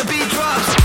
the beat drops.